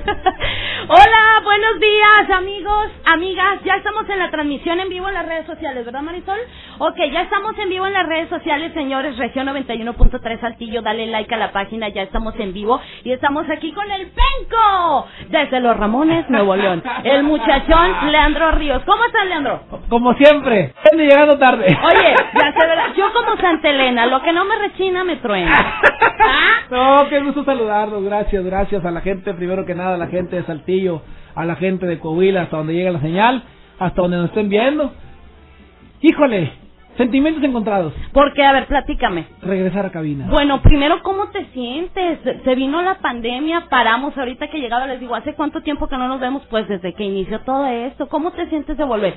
Hola, buenos días amigos, amigas. Ya estamos en la transmisión en vivo en las redes sociales, ¿verdad Marisol? Ok, ya estamos en vivo en las redes sociales, señores. Región 91.3 Saltillo, dale like a la página, ya estamos en vivo. Y estamos aquí con el Penco, desde Los Ramones, Nuevo León. El muchachón Leandro Ríos. ¿Cómo estás, Leandro? Como siempre, llegando tarde. Oye, ya se verá. Yo como Santa Elena, lo que no me rechina me truena. ¿Ah? No, qué gusto saludarlos. Gracias, gracias a la gente, primero que nada, a la gente de Saltillo, a la gente de Coahuila, hasta donde llega la señal, hasta donde nos estén viendo. Híjole, sentimientos encontrados. Porque, a ver, platícame. Regresar a cabina. Bueno, primero, ¿cómo te sientes? Se vino la pandemia, paramos ahorita que llegaba, les digo, ¿hace cuánto tiempo que no nos vemos? Pues desde que inició todo esto. ¿Cómo te sientes de volver?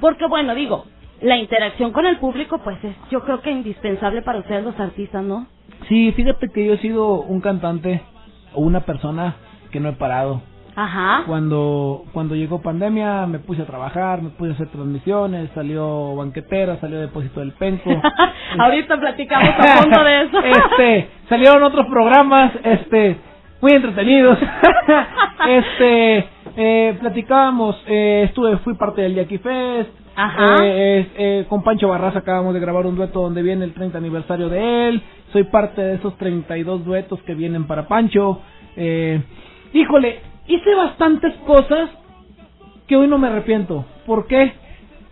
Porque, bueno, digo, la interacción con el público, pues es, yo creo que indispensable para ustedes los artistas, ¿no? Sí, fíjate que yo he sido un cantante o una persona que no he parado. Ajá. Cuando cuando llegó pandemia me puse a trabajar, me puse a hacer transmisiones, salió banquetera, salió depósito del penco. Ahorita platicamos a fondo de eso. este, salieron otros programas, este, muy entretenidos. este, eh, platicábamos, eh, estuve, fui parte del Jackie Fest. Ajá. Eh, eh, con Pancho Barraza acabamos de grabar un dueto donde viene el 30 aniversario de él. Soy parte de esos 32 duetos que vienen para Pancho. Eh, híjole, hice bastantes cosas que hoy no me arrepiento. ¿Por qué?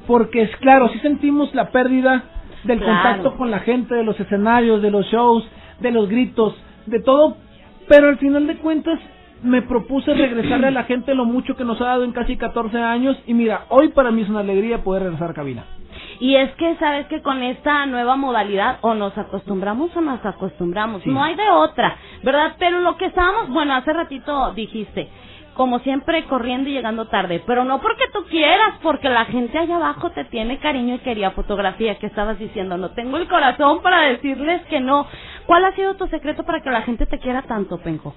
Porque es claro, sí sentimos la pérdida del Claro. contacto con la gente, de los escenarios, de los shows, de los gritos, de todo. Pero al final de cuentas me propuse regresarle a la gente lo mucho que nos ha dado en casi 14 años. Y mira, hoy para mí es una alegría poder regresar a cabina. Y es que sabes que con esta nueva modalidad o nos acostumbramos o nos acostumbramos, Sí. no hay de otra, ¿verdad? Pero lo que estábamos, bueno, hace ratito dijiste, como siempre corriendo y llegando tarde, pero no porque tú quieras, porque la gente allá abajo te tiene cariño y quería fotografía, que estabas diciendo, no tengo el corazón para decirles que no. ¿Cuál ha sido tu secreto para que la gente te quiera tanto, Penjo?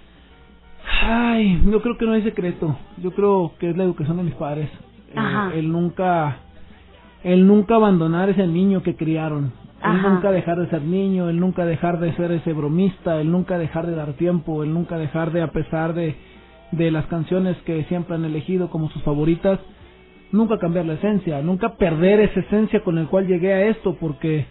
Ay, yo creo que no hay secreto. Yo creo que es la educación de mis padres. Eh, Ajá. el nunca, el nunca abandonar ese niño que criaron. El Ajá. nunca dejar de ser niño, el nunca dejar de ser ese bromista, el nunca dejar de dar tiempo, el nunca dejar de, a pesar de, de las canciones que siempre han elegido como sus favoritas, nunca cambiar la esencia, nunca perder esa esencia con el cual llegué a esto, porque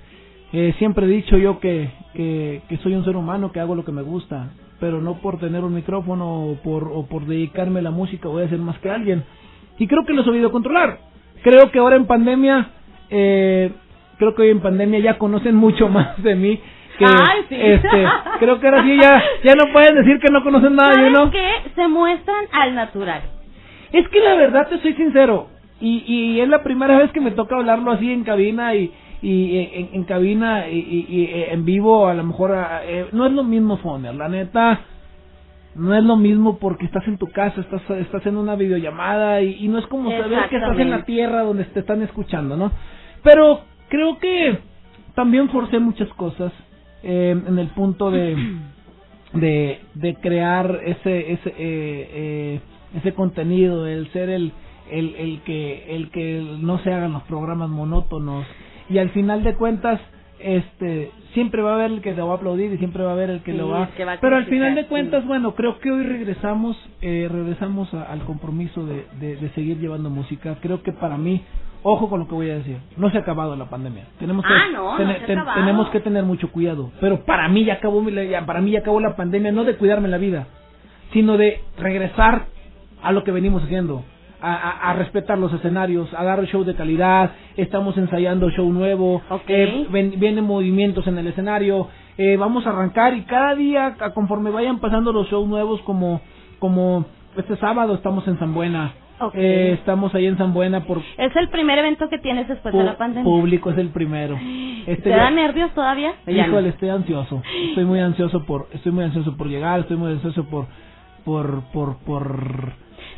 eh, siempre he dicho yo que, que, que soy un ser humano que hago lo que me gusta, pero no por tener un micrófono o por, o por dedicarme a la música voy a ser más que alguien. Y creo que lo he sabido controlar. Creo que ahora en pandemia, eh, creo que hoy en pandemia ya conocen mucho más de mí. Que, Ay, sí. este, creo que ahora sí ya, ya no pueden decir que no conocen nada de ¿Sabes uno. qué? Se muestran al natural. Es que la verdad te soy sincero y, y es la primera vez que me toca hablarlo así en cabina y, y en, en cabina y, y- y, eh, en vivo a lo mejor eh, no es lo mismo Foner, la neta no es lo mismo porque estás en tu casa, estás estás en una videollamada y, y no es como saber que estás en la tierra donde te están escuchando, ¿no? Pero creo que también forcé muchas cosas eh, en el punto de de, de crear ese ese eh, eh, ese contenido el ser el, el el que el que no se hagan los programas monótonos y al final de cuentas este siempre va a haber el que te va a aplaudir y siempre va a haber el que Sí, lo va que va a pero al final de sí. cuentas bueno creo que hoy regresamos eh, regresamos a- al compromiso de, de, de seguir llevando música creo que para mí ojo con lo que voy a decir no se ha acabado la pandemia tenemos que Ah, no, no tene- se ha ten- acabado. tenemos que tener mucho cuidado pero para mí ya acabó para mí ya acabó la pandemia no de cuidarme la vida sino de regresar a lo que venimos haciendo a, a- a respetar los escenarios, a dar show de calidad, estamos ensayando show nuevo, Ok. eh, ven- vienen movimientos en el escenario, eh, vamos a arrancar y cada día, conforme vayan pasando los shows nuevos, como, como este sábado estamos en San Buena, Ok. eh, estamos ahí en San Buena por Es el primer evento que tienes después de la pandemia. público, es el primero. Este ¿Te ya- da nervios todavía? No. Híjole, estoy ansioso. Estoy muy ansioso por, estoy muy ansioso por llegar, estoy muy ansioso por, por, por, por.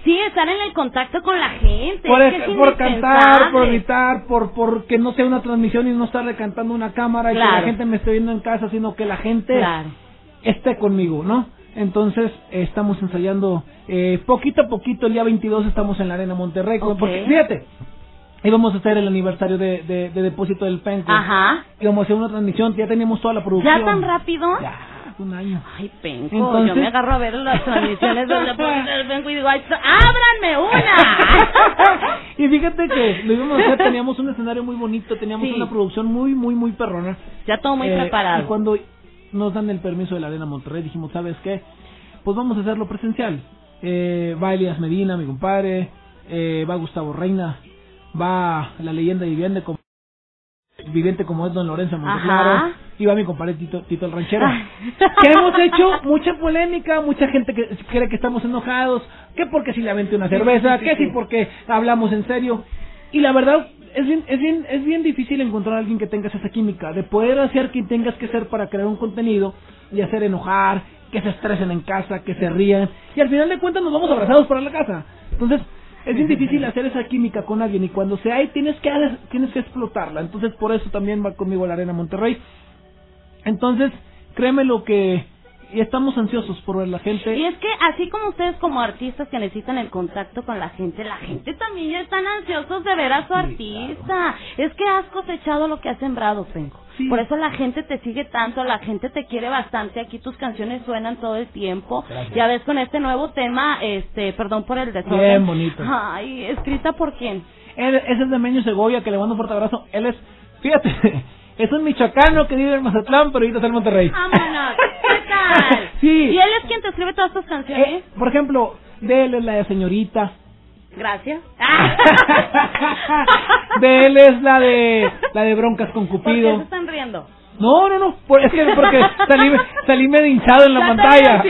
Sí, estar en el contacto con la gente. Por, es por cantar, por gritar, por, por que no sea una transmisión y no estarle cantando una cámara y que la gente me esté viendo en casa, sino que la gente Claro. esté conmigo, ¿no? Entonces eh, estamos ensayando eh, poquito a poquito, el día 22 estamos en la Arena Monterrey, porque fíjate, íbamos a hacer el aniversario de, de, de Depósito del Penco, Ajá. íbamos a hacer una transmisión, ya teníamos toda la producción. ¿Ya tan rápido? Ya, un año. Ay, penco, Entonces- yo me agarro a ver las transmisiones del deporte del penco y digo, "Ay, ábranme una. y fíjate que lo íbamos a hacer, teníamos un escenario muy bonito, teníamos Sí. una producción muy, muy, muy perrona. ya todo muy Eh, preparado. Y cuando nos dan el permiso de la Arena Monterrey, dijimos, ¿sabes qué? Pues vamos a hacerlo presencial. Eh, va Elias Medina, mi compadre, eh, va Gustavo Reina, va la leyenda viviente como, viviente como es Don Lorenzo Monteclaro, Va mi compadre Tito, Tito el Ranchero. Ay. que hemos hecho mucha polémica, mucha gente que cree que estamos enojados, que porque si le aventé una cerveza, que si porque hablamos en serio. Y la verdad, es bien, es bien, es bien difícil encontrar a alguien que tengas esa química, de poder hacer quien tengas que ser para crear un contenido y hacer enojar, que se estresen en casa, que se rían, y al final de cuentas nos vamos abrazados para la casa. Entonces, es bien difícil hacer esa química con alguien y cuando se hay tienes que tienes que explotarla. Entonces, por eso también va conmigo a la Arena Monterrey. Entonces, créeme lo que y estamos ansiosos por ver la gente. Y es que así como ustedes como artistas que necesitan el contacto con la gente, la gente también ya están ansiosos de ver a su artista. Es que has cosechado lo que has sembrado, Penco. Sí. Por eso la gente te sigue tanto, la gente te quiere bastante. Aquí tus canciones suenan todo el tiempo. Gracias. Ya ves con este nuevo tema, este, perdón por el desorden. Bien bonito. Ay, escrita por quién? Él, ese es de Meño Segovia, que le mando un fuerte abrazo. Él es, fíjate, es un michoacano que vive en Mazatlán, pero ahorita está en Monterrey. Vámonos. ¿Qué tal? Sí. ¿Y él es quien te escribe todas tus canciones? Eh, por ejemplo, de él es la de señorita. Gracias. de él es la de la de broncas con ¿Por qué Cupido. se están riendo? No, no, no, por- es que porque salí, salí medio hinchado en la te pantalla.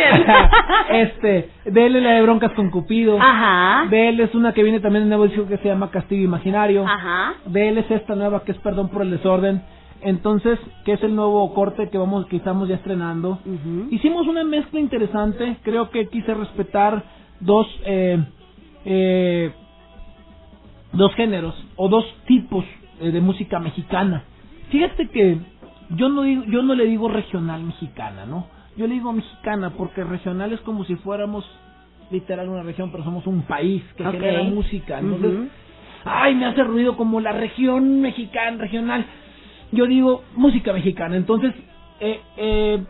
este, de él es la de broncas con Cupido. Ajá. De él es una que viene también en nuevo disco que se llama Castillo Imaginario. Ajá. De él es esta nueva que es Perdón por el Desorden. Entonces, que es el nuevo corte que vamos que estamos ya estrenando. Hicimos una mezcla interesante. Creo que quise respetar dos eh, eh, dos géneros o dos tipos eh, de música mexicana. Fíjate que yo no digo, yo no le digo regional mexicana, ¿no? Yo le digo mexicana porque regional es como si fuéramos literal una región, pero somos un país que Ok. genera música. Entonces, ay, me hace ruido como la región mexicana, regional. Yo digo música mexicana. Entonces, eh, eh,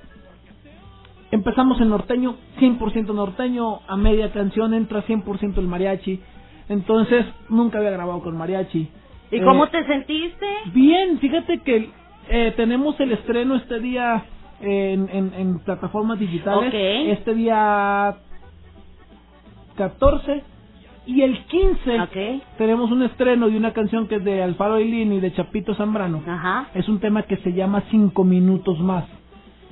empezamos en norteño, 100% norteño, a media canción entra 100% el mariachi. Entonces, nunca había grabado con mariachi. ¿Y Eh, cómo te sentiste? Bien, fíjate que eh, tenemos el estreno este día en, en, en plataformas digitales. Este día 14 y el 15 Ok. tenemos un estreno de una canción que es de Alfaro Ailín y de Chapito Zambrano. Ajá. Es un tema que se llama Cinco Minutos Más.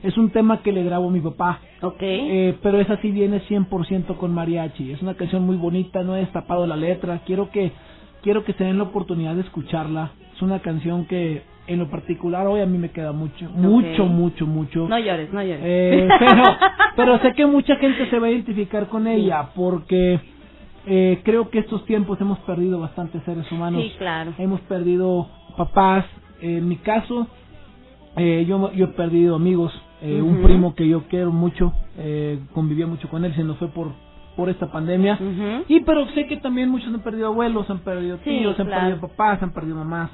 Es un tema que le grabo a mi papá. Ok. Eh, pero esa sí viene 100% con mariachi. Es una canción muy bonita, no he destapado la letra. Quiero que quiero que se den la oportunidad de escucharla. Es una canción que en lo particular hoy a mí me queda mucho, mucho, mucho, mucho. No llores, no llores. Eh, pero, pero sé que mucha gente se va a identificar con ella porque eh, creo que estos tiempos hemos perdido bastantes seres humanos. Sí, claro. Hemos perdido papás. en mi caso, eh, yo, yo he perdido amigos. eh, Un primo que yo quiero mucho, eh, convivía mucho con él, se nos fue por por esta pandemia. Y pero sé que también muchos han perdido abuelos, han perdido Sí, tíos, han claro. perdido papás, han perdido mamás.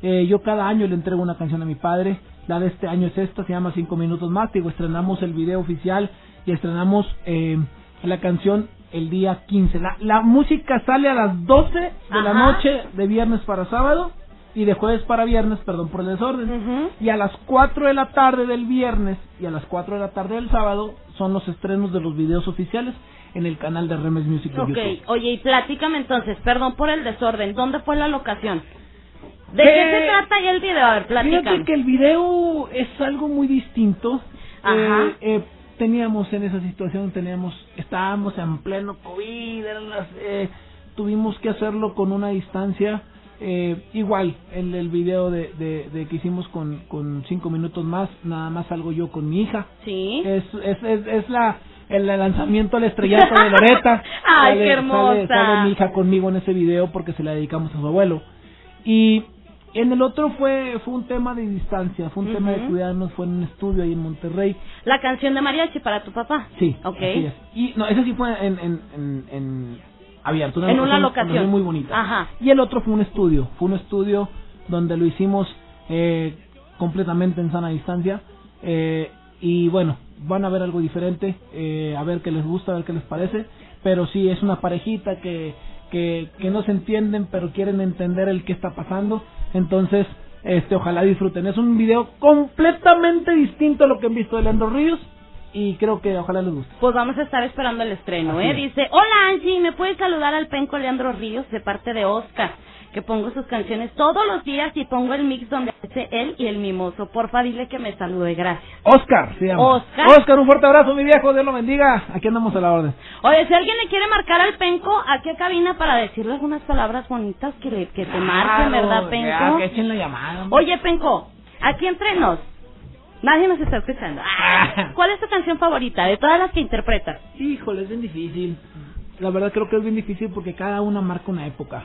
Eh, yo cada año le entrego una canción a mi padre. La de este año es esta, se llama Cinco Minutos Más. Digo, estrenamos el video oficial y estrenamos eh, la canción el día 15. La, la música sale a las 12 de la noche de viernes para sábado y de jueves para viernes, perdón por el desorden. Ujú. Y a las 4 de la tarde del viernes y a las 4 de la tarde del sábado son los estrenos de los videos oficiales en el canal de Remes Music Ok, YouTube. oye, y platícame entonces, perdón por el desorden, ¿dónde fue la locación? ¿De Eh, qué se trata ahí el video? A ver, platícame. Fíjate que el video es algo muy distinto. Ajá. Eh, eh, teníamos en esa situación, teníamos, estábamos en pleno COVID, las, eh, tuvimos que hacerlo con una distancia. Eh, igual, en el video de, de, de que hicimos con, con cinco minutos más, nada más salgo yo con mi hija. Sí. Es, es, es, es la el lanzamiento al estrellato de Loreta. Ay, Sale- qué hermosa. Sale, sale mi hija conmigo en ese video porque se la dedicamos a su abuelo. Y en el otro fue fue un tema de distancia, fue un tema de cuidarnos, fue en un estudio ahí en Monterrey. La canción de mariachi para tu papá. Sí, Ok. es. Y no, ese sí fue en, en, en, en abierto, En una locación. muy bonita. Ajá. Y el otro fue un estudio, fue un estudio donde lo hicimos eh, completamente en sana distancia. Eh, y bueno, van a ver algo diferente, eh, a ver qué les gusta, a ver qué les parece. Pero sí, es una parejita que, que, que no se entienden, pero quieren entender el qué está pasando. Entonces, este ojalá disfruten. Es un video completamente distinto a lo que han visto de Leandro Ríos. Y creo que ojalá les guste. Pues vamos a estar esperando el estreno, Así ¿eh? es. Dice, hola Angie, ¿me puedes saludar al penco Leandro Ríos de parte de Oscar? Que pongo sus canciones todos los días y pongo el mix donde hace él y el mimoso. Porfa, dile que me salude, gracias. Oscar se llama. Oscar. Oscar, un fuerte abrazo, mi viejo. Dios lo bendiga. Aquí andamos a la orden. Oye, si alguien le quiere marcar al penco, aquí a cabina para decirle algunas palabras bonitas que, le, que te marquen, ¿verdad, penco? echen la llamada. Oye, penco, aquí entre nos. Nadie nos está escuchando. Ah, ¿Cuál es tu canción favorita de todas las que interpretas? Híjole, es bien difícil. La verdad creo que es bien difícil porque cada una marca una época.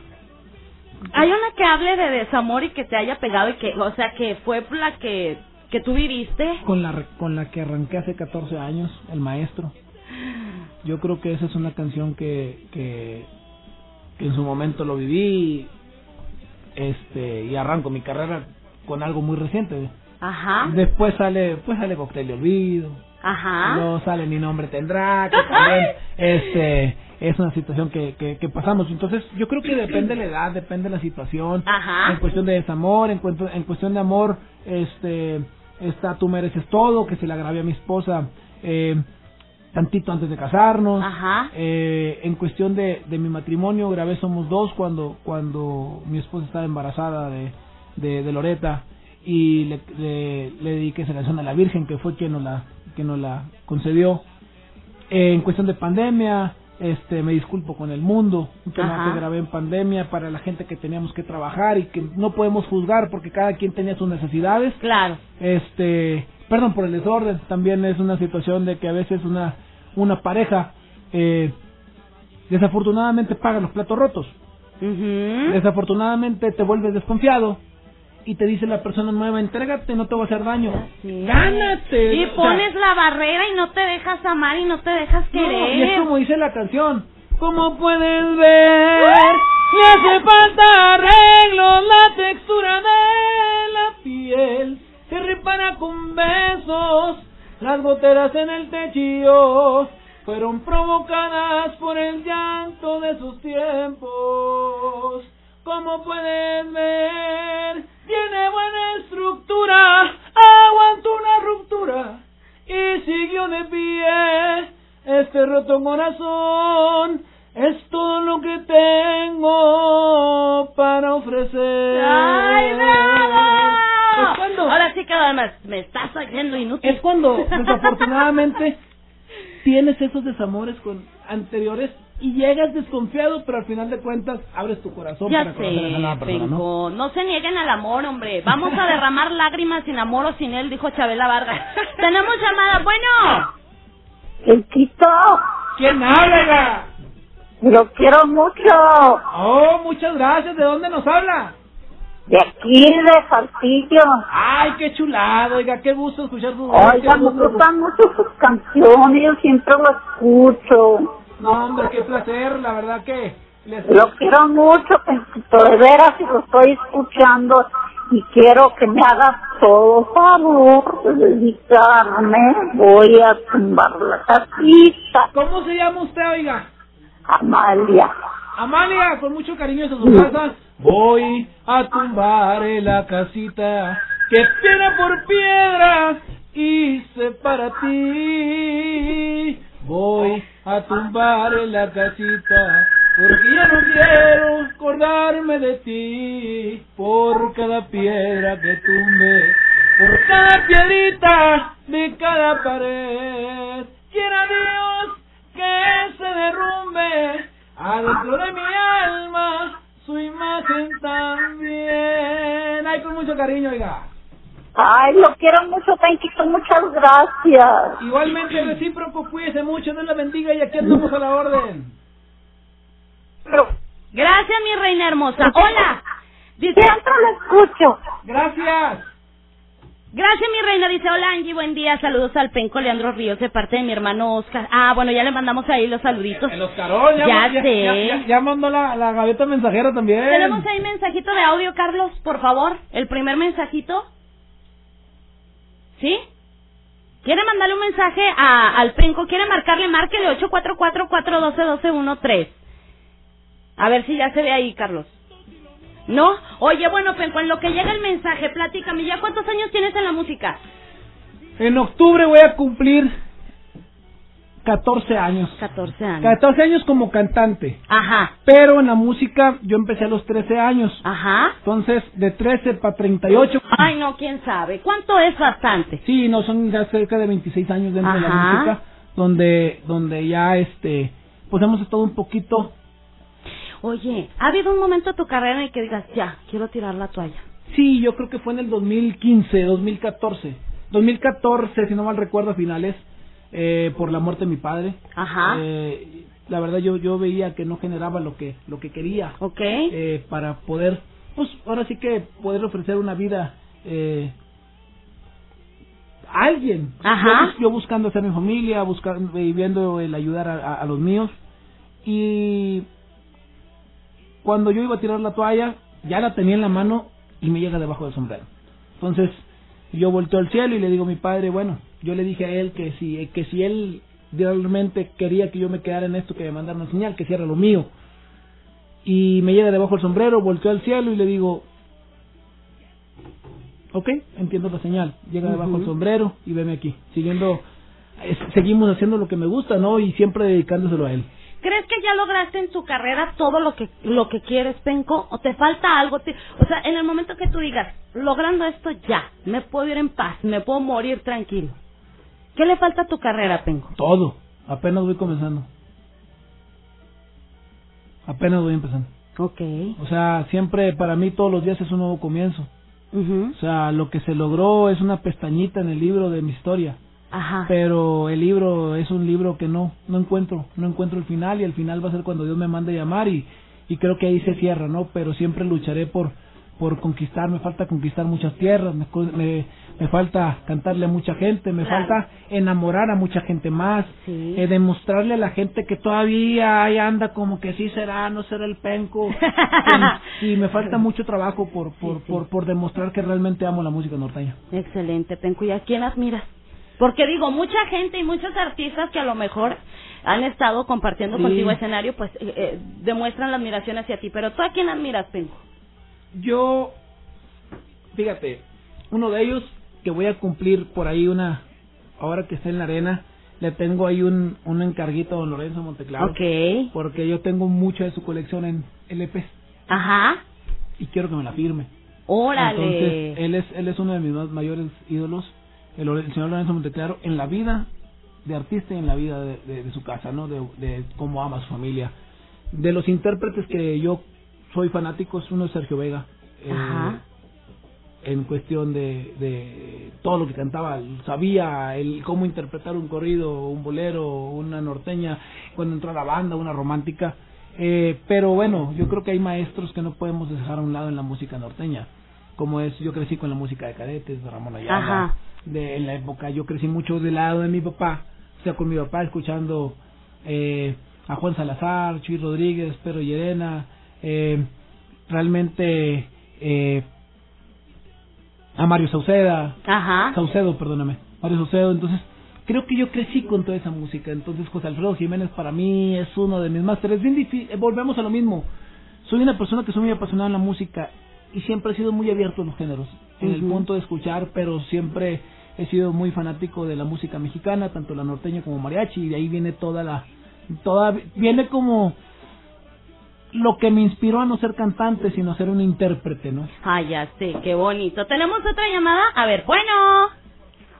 Hay una que hable de desamor y que te haya pegado y que, o sea, que fue la que, que tú viviste. Con la, con la que arranqué hace 14 años, El Maestro. Yo creo que esa es una canción que, que, que en su momento lo viví este y arranco mi carrera con algo muy reciente. Ajá, Después sale, pues sale Cóctel de Olvido, ajá. no sale mi nombre tendrá que también este es una situación que, que, que pasamos entonces yo creo que depende de la edad depende de la situación Ajá. en cuestión de desamor en, cuento- en cuestión de amor este está tú mereces todo que se la grabé a mi esposa eh, tantito antes de casarnos Ajá. eh, en cuestión de, de mi matrimonio grabé somos dos cuando cuando mi esposa estaba embarazada de, de, de Loreta y le, le, le dediqué esa canción a la Virgen que fue quien nos la que nos la concedió. Eh, en cuestión de pandemia este me disculpo con el mundo un tema que grabé en pandemia para la gente que teníamos que trabajar y que no podemos juzgar porque cada quien tenía sus necesidades. Claro. este perdón por el desorden también es una situación de que a veces una una pareja eh, desafortunadamente paga los platos rotos. Desafortunadamente te vuelves desconfiado y te dice la persona nueva entrégate no te va a hacer daño gánate. Y O sea, pones la barrera y no te dejas amar y no te dejas no, y es querer. como dice la canción como puedes ver le hace falta arreglos la textura de la piel se repara con besos las goteras en el techo fueron provocadas por el llanto de sus tiempos como puedes ver tiene buena estructura aguantó una ruptura y siguió de pie. Este roto corazón es todo lo que tengo para ofrecer. ¡Ay, bravo! Cuando, Ahora sí que además me estás haciendo inútil. es cuando desafortunadamente tienes esos desamores con anteriores y llegas desconfiado, pero al final de cuentas abres tu corazón Ya para conocer a persona, ¿no? Se nieguen al amor, hombre. Vamos a derramar lágrimas sin amor o sin él, dijo Chabela Vargas. Tenemos llamada. Bueno. Chiquito, ¿Quién habla? lo quiero mucho. Oh, muchas gracias. ¿De dónde nos habla? De aquí, de Saltillo. Ay, qué chulado, oiga, qué gusto escuchar su voz. Oiga, me gustan mucho sus canciones, yo siempre lo escucho. No, hombre, qué placer, la verdad que les... Lo quiero mucho, de veras, y lo estoy escuchando. Y quiero que me hagas todo favor de dedicarme. Voy a tumbar la casita. ¿Cómo se llama usted, oiga? Amalia. Amalia, con mucho cariño a su casa. Voy a tumbar la casita que tiene por piedra hice para ti. Voy a tumbar la casita porque ya no quiero acordarme de ti. Por cada piedra que tumbe, por cada piedrita de cada pared. Quiera Dios que se derrumbe adentro de mi alma su imagen también. Ay, con mucho cariño, oiga. Ay, lo quiero mucho, Penquito, muchas gracias. Igualmente, recíproco, cuídese mucho, Dios la bendiga y aquí andamos a la orden. Pero Gracias, mi reina hermosa. Hola. Dice, siempre lo escucho. Gracias. gracias, mi reina. Dice, hola, Angie, buen día. Saludos al penco Leandro Ríos de parte de mi hermano Oscar. Ah, bueno, ya le mandamos ahí los saluditos. El Oscarón, ya, Ya ya, sé. ya, ya- ya mandó la, la gaveta mensajera también. Tenemos ahí mensajito de audio, Carlos, por favor. El primer mensajito. ¿Sí? ¿Quiere mandarle un mensaje a, al penco? ¿Quiere marcarle? Márquele 844-412-1213. A ver si ya se ve ahí, Carlos. ¿No? Oye, bueno, penco, en lo que llega el mensaje, platícame, ¿ya cuántos años tienes en la música? En octubre voy a cumplir 14 años. 14 años. 14 años como cantante. Ajá, Pero en la música yo empecé a los 13 años. ajá. Entonces, de 13 para 38. Ay, no, quién sabe. ¿Cuánto es bastante? Sí, no, son ya cerca de 26 años dentro de la Ajá. música. Donde, donde ya, este, pues hemos estado un poquito. Oye, ¿ha habido un momento en tu carrera en el que digas, ya, quiero tirar la toalla? Sí, yo creo que fue en el 2015, 2014. 2014, si no mal recuerdo, a finales, eh, por la muerte de mi padre. Ajá. Eh, la verdad yo yo veía que no generaba lo que lo que quería eh, para poder pues ahora sí que poder ofrecer una vida eh, a alguien Ajá. yo, yo buscando hacer mi familia buscando y viendo el ayudar a, a- a los míos y cuando yo iba a tirar la toalla ya la tenía en la mano y me llega debajo del sombrero entonces yo volteo al cielo y le digo a mi padre bueno yo le dije a él que si que si él realmente quería que yo me quedara en esto que me mandaron una señal que cierra lo mío y me llega debajo el sombrero, volteo al cielo y le digo, ok, entiendo la señal, llega debajo el sombrero y veme aquí, siguiendo, es- seguimos haciendo lo que me gusta, ¿no? Y siempre dedicándoselo a él. ¿Crees que ya lograste en tu carrera todo lo que lo que quieres, Penco? ¿O te falta algo? Te- o sea, en el momento que tú digas, logrando esto ya, me puedo ir en paz, me puedo morir tranquilo. ¿Qué le falta a tu carrera, Penco? Todo, apenas voy comenzando. Apenas voy empezando. Ok. O sea, siempre para mí todos los días es un nuevo comienzo. Ujú. O sea, lo que se logró es una pestañita en el libro de mi historia. Ajá. pero el libro es un libro que no no encuentro no encuentro el final y el final va a ser cuando Dios me mande llamar y y creo que ahí se cierra no pero siempre lucharé por por conquistar me falta conquistar muchas tierras me me, me falta cantarle a mucha gente me Claro. falta enamorar a mucha gente más Sí. eh, demostrarle a la gente que todavía ahí anda como que sí será no será el penco y, y me falta mucho trabajo por por, Sí, sí. por por demostrar que realmente amo la música norteña Excelente, Penco. ¿Y a quién admiras? Porque digo, mucha gente y muchos artistas que a lo mejor han estado compartiendo Sí. contigo escenario, pues eh, eh, demuestran la admiración hacia ti. Pero tú a quién admiras, Penco? Yo, fíjate, uno de ellos que voy a cumplir por ahí una, ahora que está en la arena, le tengo ahí un, un encarguito a don Lorenzo Monteclaro. Ok. Porque yo tengo mucho de su colección en LP Ajá. y quiero que me la firme. Órale. Entonces, él es, él es uno de mis más mayores ídolos, el, señor Lorenzo Monteclaro, en la vida de artista y en la vida de, de- de su casa, ¿no? De, de cómo ama a su familia. De los intérpretes que yo soy fanático, es uno es Sergio Vega. eh, Ajá. en cuestión de, de todo lo que cantaba, sabía el cómo interpretar un corrido, un bolero, una norteña, cuando entró a la banda, una romántica. Eh, pero bueno, yo creo que hay maestros que no podemos dejar a un lado en la música norteña, como es, yo crecí con la música de cadetes, de Ramón Ayala, Ajá. de, en la época yo crecí mucho del lado de mi papá, o sea, con mi papá escuchando eh, a Juan Salazar, Chuy Rodríguez, Pedro Llerena, eh, realmente eh, a Mario Sauceda, Ajá. Saucedo, perdóname, Mario Saucedo, entonces creo que yo crecí con toda esa música, entonces José Alfredo Jiménez para mí es uno de mis másteres, bien difícil, volvemos a lo mismo, soy una persona que soy muy apasionada en la música y siempre he sido muy abierto a los géneros, en el punto de escuchar, pero siempre he sido muy fanático de la música mexicana, tanto la norteña como mariachi, y de ahí viene toda la, toda, viene como lo que me inspiró a no ser cantante, sino ser un intérprete, ¿no? Ay, ya sé, qué bonito. ¿Tenemos otra llamada? A ver, bueno.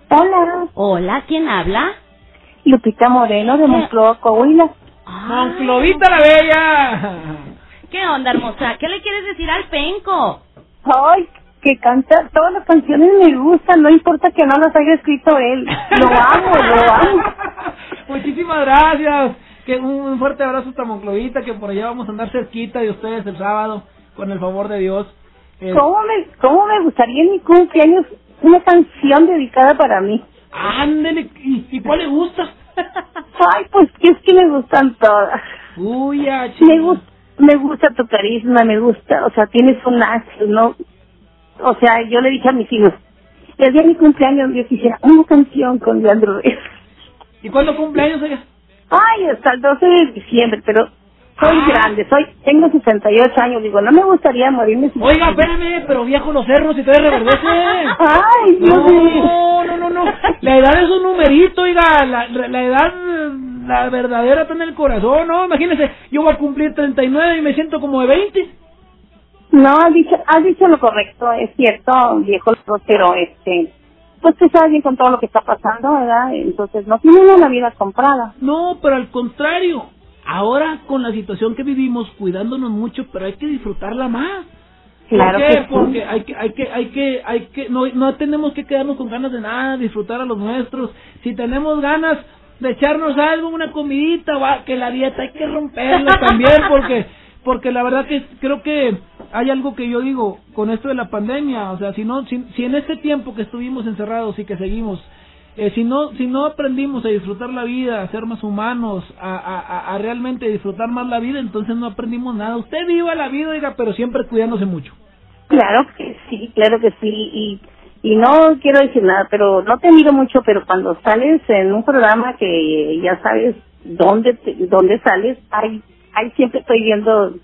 Hola, Hola, ¿quién habla? Lupita Moreno de Monclova, Coahuila. Ah, ¡Monclovita la Bella! ¿Qué onda, hermosa? ¿Qué le quieres decir al penco? Ay, que canta, todas las canciones me gustan, no importa que no las haya escrito él. Lo amo, lo amo. Muchísimas gracias. Que un, fuerte abrazo hasta Monclovita, que por allá vamos a andar cerquita de ustedes el sábado, con el favor de Dios. Eh, ¿Cómo me, cómo me gustaría en mi cumpleaños una canción dedicada para mí? ándele, ¿y, y cuál le gusta? Ay, pues que es que me gustan todas. Uy, ya, Me gusta, me gusta tu carisma, me gusta, o sea, tienes un ángel, ¿no? O sea, yo le dije a mis hijos, el día de mi cumpleaños yo quisiera una canción con Leandro Reyes. ¿Y cuándo cumpleaños ella? Ay, hasta el 12 de diciembre, pero soy Ah. grande, soy, tengo 68 años, digo, no me gustaría morirme sin... Oiga, espérame, pero viejo los cerros y todavía reverdece. Ay, mío. No, no, no, no. La edad es un numerito, oiga. La, la edad, la verdadera está en el corazón, ¿no? Imagínese, yo voy a cumplir 39 y me siento como de 20. No, has dicho, has dicho lo correcto, es cierto, viejo, pero este, pues tú sabes bien con todo lo que está pasando, ¿verdad? Entonces no tiene uno la vida comprada. No, pero al contrario. Ahora con la situación que vivimos, cuidándonos mucho, pero hay que disfrutarla más. Claro ¿Por que sí. Porque hay que, hay que, hay que, hay que, no, no tenemos que quedarnos con ganas de nada, disfrutar a los nuestros. Si tenemos ganas de echarnos algo, una comidita, va, que la dieta hay que romperla también, porque, porque la verdad que creo que hay algo que yo digo con esto de la pandemia, o sea, si no, si, en este tiempo que estuvimos encerrados y que seguimos, eh, si no, si no aprendimos a disfrutar la vida, a ser más humanos, a, realmente disfrutar más la vida, entonces no aprendimos nada. Usted viva la vida, oiga, pero siempre cuidándose mucho. Claro que sí, claro que sí. Y, y no quiero decir nada, pero no te miro mucho, pero cuando sales en un programa que ya sabes dónde te- dónde sales, ahí, ahí siempre estoy viendo,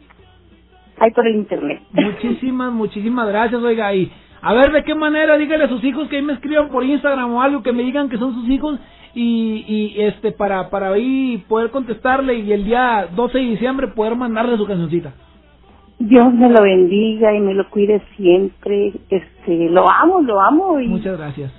ahí por el internet. Muchísimas, muchísimas gracias, oiga. Y a ver de qué manera, dígale a sus hijos que ahí me escriban por Instagram o algo, que me digan que son sus hijos y, y este para para ahí poder contestarle y el día 12 de diciembre poder mandarle su cancioncita. Dios me lo bendiga y me lo cuide siempre. Este, lo amo, lo amo y Muchas gracias.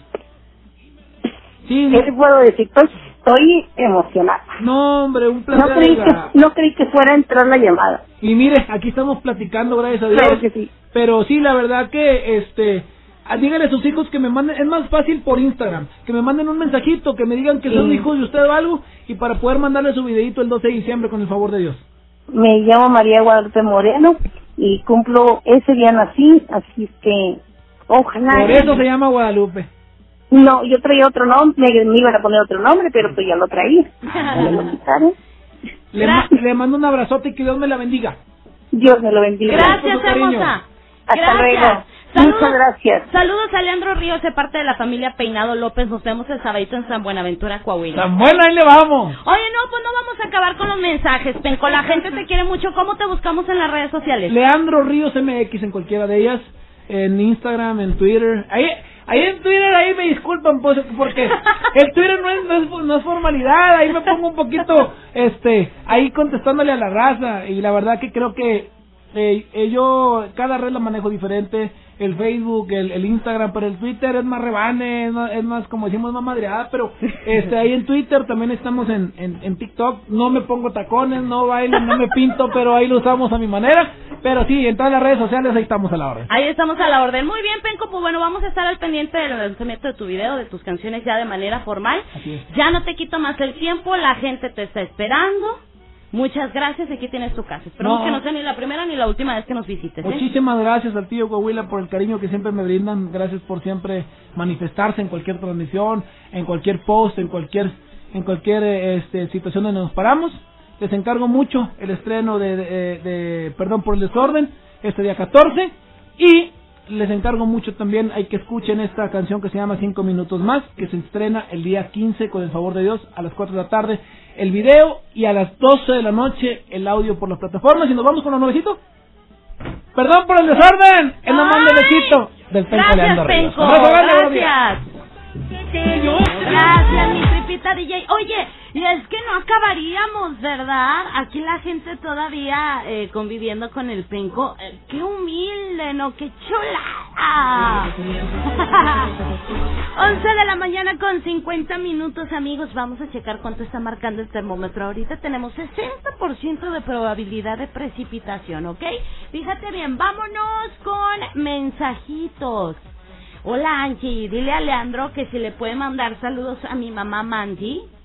Sí, ¿qué te puedo decir? Estoy, estoy emocionada. no, hombre, un No placer. creí oiga. que no creí que fuera a entrar la llamada. Y mire, aquí estamos platicando, gracias a Dios. Claro que sí. Pero sí, la verdad que, este, ah, díganle a sus hijos que me manden, es más fácil por Instagram, que me manden un mensajito, que me digan que son Sí. hijos de usted o algo, y para poder mandarle su videito el 12 de diciembre con el favor de Dios. Me llamo María Guadalupe Moreno y cumplo ese día nací, así que ojalá. Por eso se llama Guadalupe. No, yo traía otro nombre, me, me iban a poner otro nombre, pero pues ya lo traía. Ya lo quitaron. Le, ma- le mando un abrazote y que Dios me la bendiga. Dios me lo bendiga. Gracias, hermosa. Hasta Gracias. luego. Saludos, Muchas gracias. Saludos a Leandro Ríos de parte de la familia Peinado López. Nos vemos el sabadito en San Buenaventura, Coahuila. Tan bueno, ahí le vamos. Oye, no, pues no vamos a acabar con los mensajes, Penco. La gente te quiere mucho. ¿Cómo te buscamos en las redes sociales? Leandro Ríos MX en cualquiera de ellas, en Instagram, en Twitter. Ahí, ahí en Twitter, ahí me disculpan, pues, porque el Twitter no es, no es, no es formalidad, ahí me pongo un poquito, este, ahí contestándole a la raza, y la verdad que creo que eh, yo cada red la manejo diferente, el Facebook, el, el Instagram, pero el Twitter es más rebane, es más, es más, como decimos, más madreada, pero este ahí en Twitter también estamos en, en, en TikTok, no me pongo tacones, no bailo, no me pinto, pero ahí lo usamos a mi manera, pero sí, en todas las redes sociales ahí estamos a la orden. Ahí estamos a la orden. Muy bien, Penco, pues bueno, vamos a estar al pendiente del lanzamiento de tu video, de tus canciones ya de manera formal. Ya no te quito más el tiempo, la gente te está esperando. Muchas gracias, aquí tienes tu casa. Esperamos No. que no sea ni la primera ni la última vez que nos visites. ¿eh? Muchísimas gracias al tío Coahuila por el cariño que siempre me brindan. Gracias por siempre manifestarse en cualquier transmisión, en cualquier post, en cualquier en cualquier este, situación donde nos paramos. Les encargo mucho el estreno de, de- de- perdón por el desorden este día 14 y les encargo mucho también hay que escuchen esta canción que se llama Cinco minutos más que se estrena el día 15 con el favor de Dios a las 4 de la tarde el video y a las 12 de la noche el audio por las plataformas y nos vamos con los nuevecitos. Perdón por el desorden. Es nomás besito del Penco Gracias. Penco. Gracias. Gracias, mi tripita DJ. Oye, y es que no acabaríamos, ¿verdad? Aquí la gente todavía eh, conviviendo con el penco. Eh, ¡Qué humilde, no! ¡Qué chula! 11 de la mañana con 50 minutos, amigos. Vamos a checar cuánto está marcando el termómetro. Ahorita tenemos 60% de probabilidad de precipitación, ¿ok? Fíjate bien, vámonos con mensajitos. Hola Angie, dile a Leandro que si le puede mandar saludos a mi mamá Mandy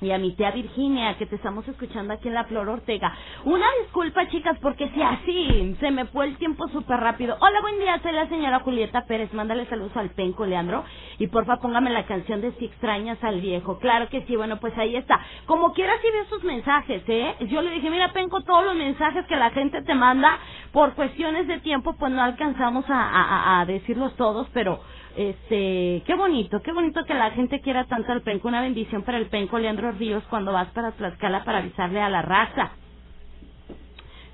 y a mi tía Virginia, que te estamos escuchando aquí en la Flor Ortega. Una disculpa, chicas, porque si así se me fue el tiempo súper rápido. Hola, buen día, soy la señora Julieta Pérez. Mándale saludos al penco, Leandro. Y porfa, póngame la canción de Si extrañas al viejo. Claro que sí, bueno, pues ahí está. Como quiera, si veo sus mensajes, ¿eh? Yo le dije, mira, penco, todos los mensajes que la gente te manda, por cuestiones de tiempo, pues no alcanzamos a, a, a decirlos todos, pero este, qué bonito, qué bonito que la gente quiera tanto al penco. Una bendición para el penco Leandro Ríos cuando vas para Tlaxcala para avisarle a la raza.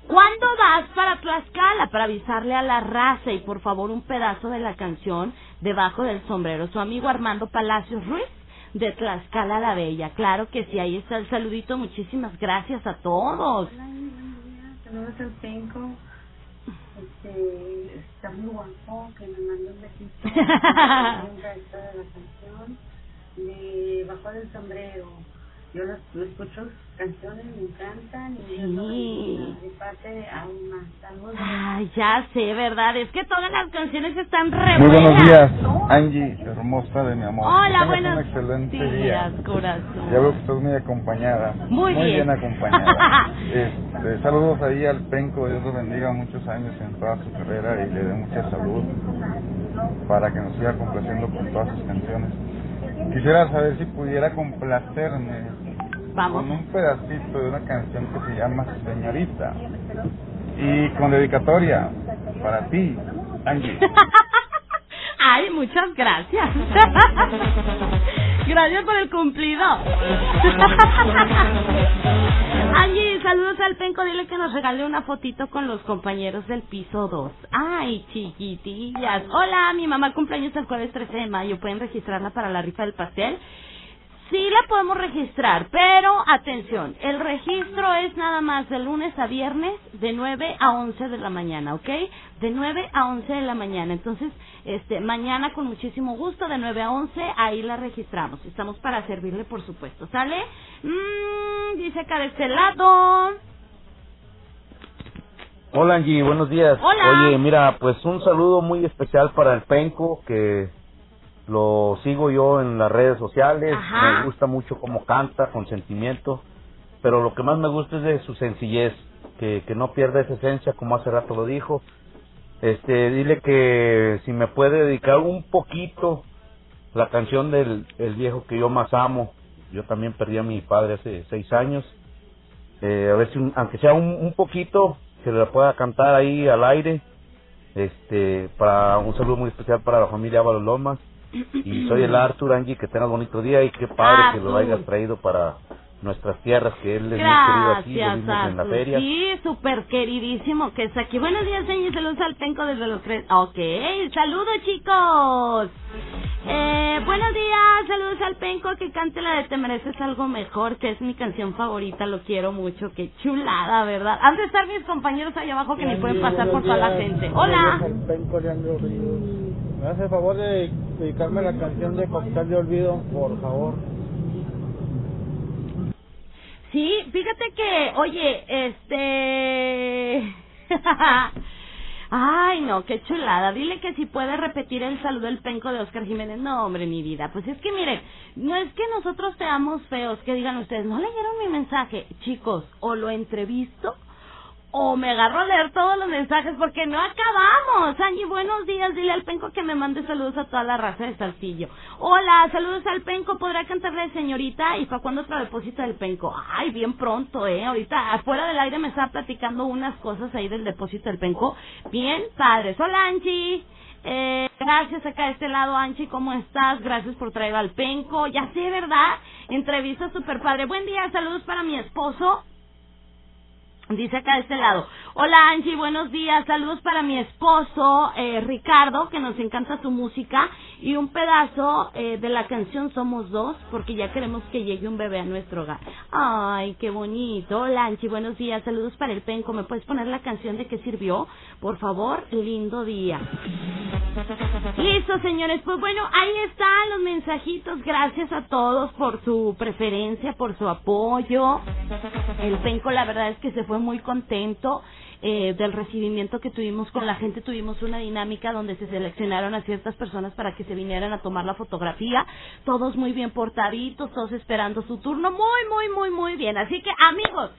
¿Cuándo vas para Tlaxcala para avisarle a la raza? Y por favor un pedazo de la canción debajo del sombrero. Su amigo Armando Palacios Ruiz de Tlaxcala la Bella. Claro que sí, ahí está el saludito. Muchísimas gracias a todos. Hola, buen día. Saludos al penco. Este, está muy guapo, que me mandó un besito. pedacito de la canción de Bajo del Sombrero. Yo lo escucho, canciones me encantan y yo Sí. de parte de Alma. Saludos. Ay, ya sé, ¿verdad? Es que todas las canciones están re Muy buenos días, Angie, hermosa de mi amor. Hola, buenos un excelente días, día. corazón. Ya veo que estás muy acompañada. Muy bien. bien acompañada. este, saludos ahí al Penco, Dios lo bendiga muchos años en toda su carrera y le dé mucha salud para que nos siga complaciendo con todas sus canciones. Quisiera saber si pudiera complacerme Vamos. con un pedacito de una canción que se llama Señorita y con dedicatoria para ti, Angie. Ay, muchas gracias. Gracias por el cumplido. Angie, saludos al Penco. Dile que nos regale una fotito con los compañeros del piso 2. Ay, chiquitillas. Hola, mi mamá cumpleaños el jueves 13 de mayo. ¿Pueden registrarla para la rifa del pastel? Sí la podemos registrar, pero atención, el registro es nada más de lunes a viernes de 9 a 11 de la mañana, ¿ok? De 9 a 11 de la mañana. Entonces, este, mañana con muchísimo gusto de 9 a 11 ahí la registramos. Estamos para servirle, por supuesto, ¿sale? Mm, dice acá de este lado. Hola Angie, buenos días. Hola. Oye, mira, pues un saludo muy especial para el Penco, que lo sigo yo en las redes sociales. Ajá. Me gusta mucho cómo canta, con sentimiento. Pero lo que más me gusta es de su sencillez, que, que no pierde esa esencia, como hace rato lo dijo. Este, dile que si me puede dedicar un poquito la canción del el viejo que yo más amo. Yo también perdí a mi padre hace seis años. Eh, a ver si, un- aunque sea un, un poquito, que la pueda cantar ahí al aire. Este, para un saludo muy especial para la familia Ábalos Lomas. Y soy el Arthur Angie, que tengas bonito día y qué padre que lo hayas traído para nuestras tierras, que él es muy querido aquí, lo Gracias, vimos en la feria. Sí, súper queridísimo que está aquí. Buenos días, señor. Saludos al penco desde los tres. Ok, saludos, chicos. Eh, buenos días, saludos al penco que cante la de Te mereces algo mejor, que es mi canción favorita. Lo quiero mucho. Qué chulada, ¿verdad? Han de estar mis compañeros allá abajo que ni pueden pasar por toda la gente. Hola. ¿Me hace el favor de dedicarme la canción de Cóctel de Olvido, por favor? Sí, fíjate que, oye, este... Ay, no, qué chulada. Dile que si puede repetir el saludo del penco de Oscar Jiménez. No, hombre, mi vida. Pues es que, miren, no es que nosotros seamos feos, que digan ustedes, no leyeron mi mensaje. Chicos, o lo entrevisto o me agarro a leer todos los mensajes porque no acabamos. Angie, buenos días. Dile al Penco que me mande saludos a toda la raza de Saltillo. Hola, saludos al Penco. ¿Podrá cantarle señorita? ¿Y para cuándo otro depósito del Penco? Ay, bien pronto, ¿eh? Ahorita afuera del aire me estaba platicando unas cosas ahí del depósito del Penco. Bien padres. Hola, Angie. Eh, gracias acá de este lado, Anchi, ¿cómo estás? Gracias por traer al Penco. Ya sé, ¿verdad? Entrevista super padre. Buen día, saludos para mi esposo. Dice acá de este lado, Hola Angie, buenos días. Saludos para mi esposo eh, Ricardo, que nos encanta su música. Y un pedazo eh, de la canción Somos Dos, porque ya queremos que llegue un bebé a nuestro hogar. Ay, qué bonito. Hola Angie, buenos días. Saludos para el penco. ¿Me puedes poner la canción de qué sirvió? Por favor, lindo día. Listo, señores. Pues bueno, ahí están los mensajitos. Gracias a todos por su preferencia, por su apoyo. El penco, la verdad es que se fue muy contento eh, del recibimiento que tuvimos con la gente. Tuvimos una dinámica donde se seleccionaron a ciertas personas para que se vinieran a tomar la fotografía. Todos muy bien portaditos, todos esperando su turno. Muy, muy, muy, muy bien. Así que, amigos,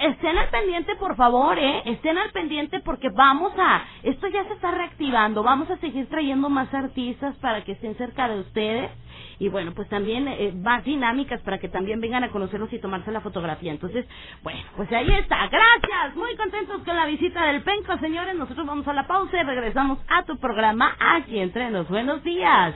estén al pendiente, por favor, ¿eh? Estén al pendiente porque vamos a... Esto ya se está reactivando. Vamos a seguir trayendo más artistas para que estén cerca de ustedes. Y bueno, pues también eh, más dinámicas para que también vengan a conocerlos y tomarse la fotografía. Entonces, bueno, pues ahí está. Gracias. Muy contentos con la visita del Penco, señores. Nosotros vamos a la pausa y regresamos a tu programa aquí entre los buenos días.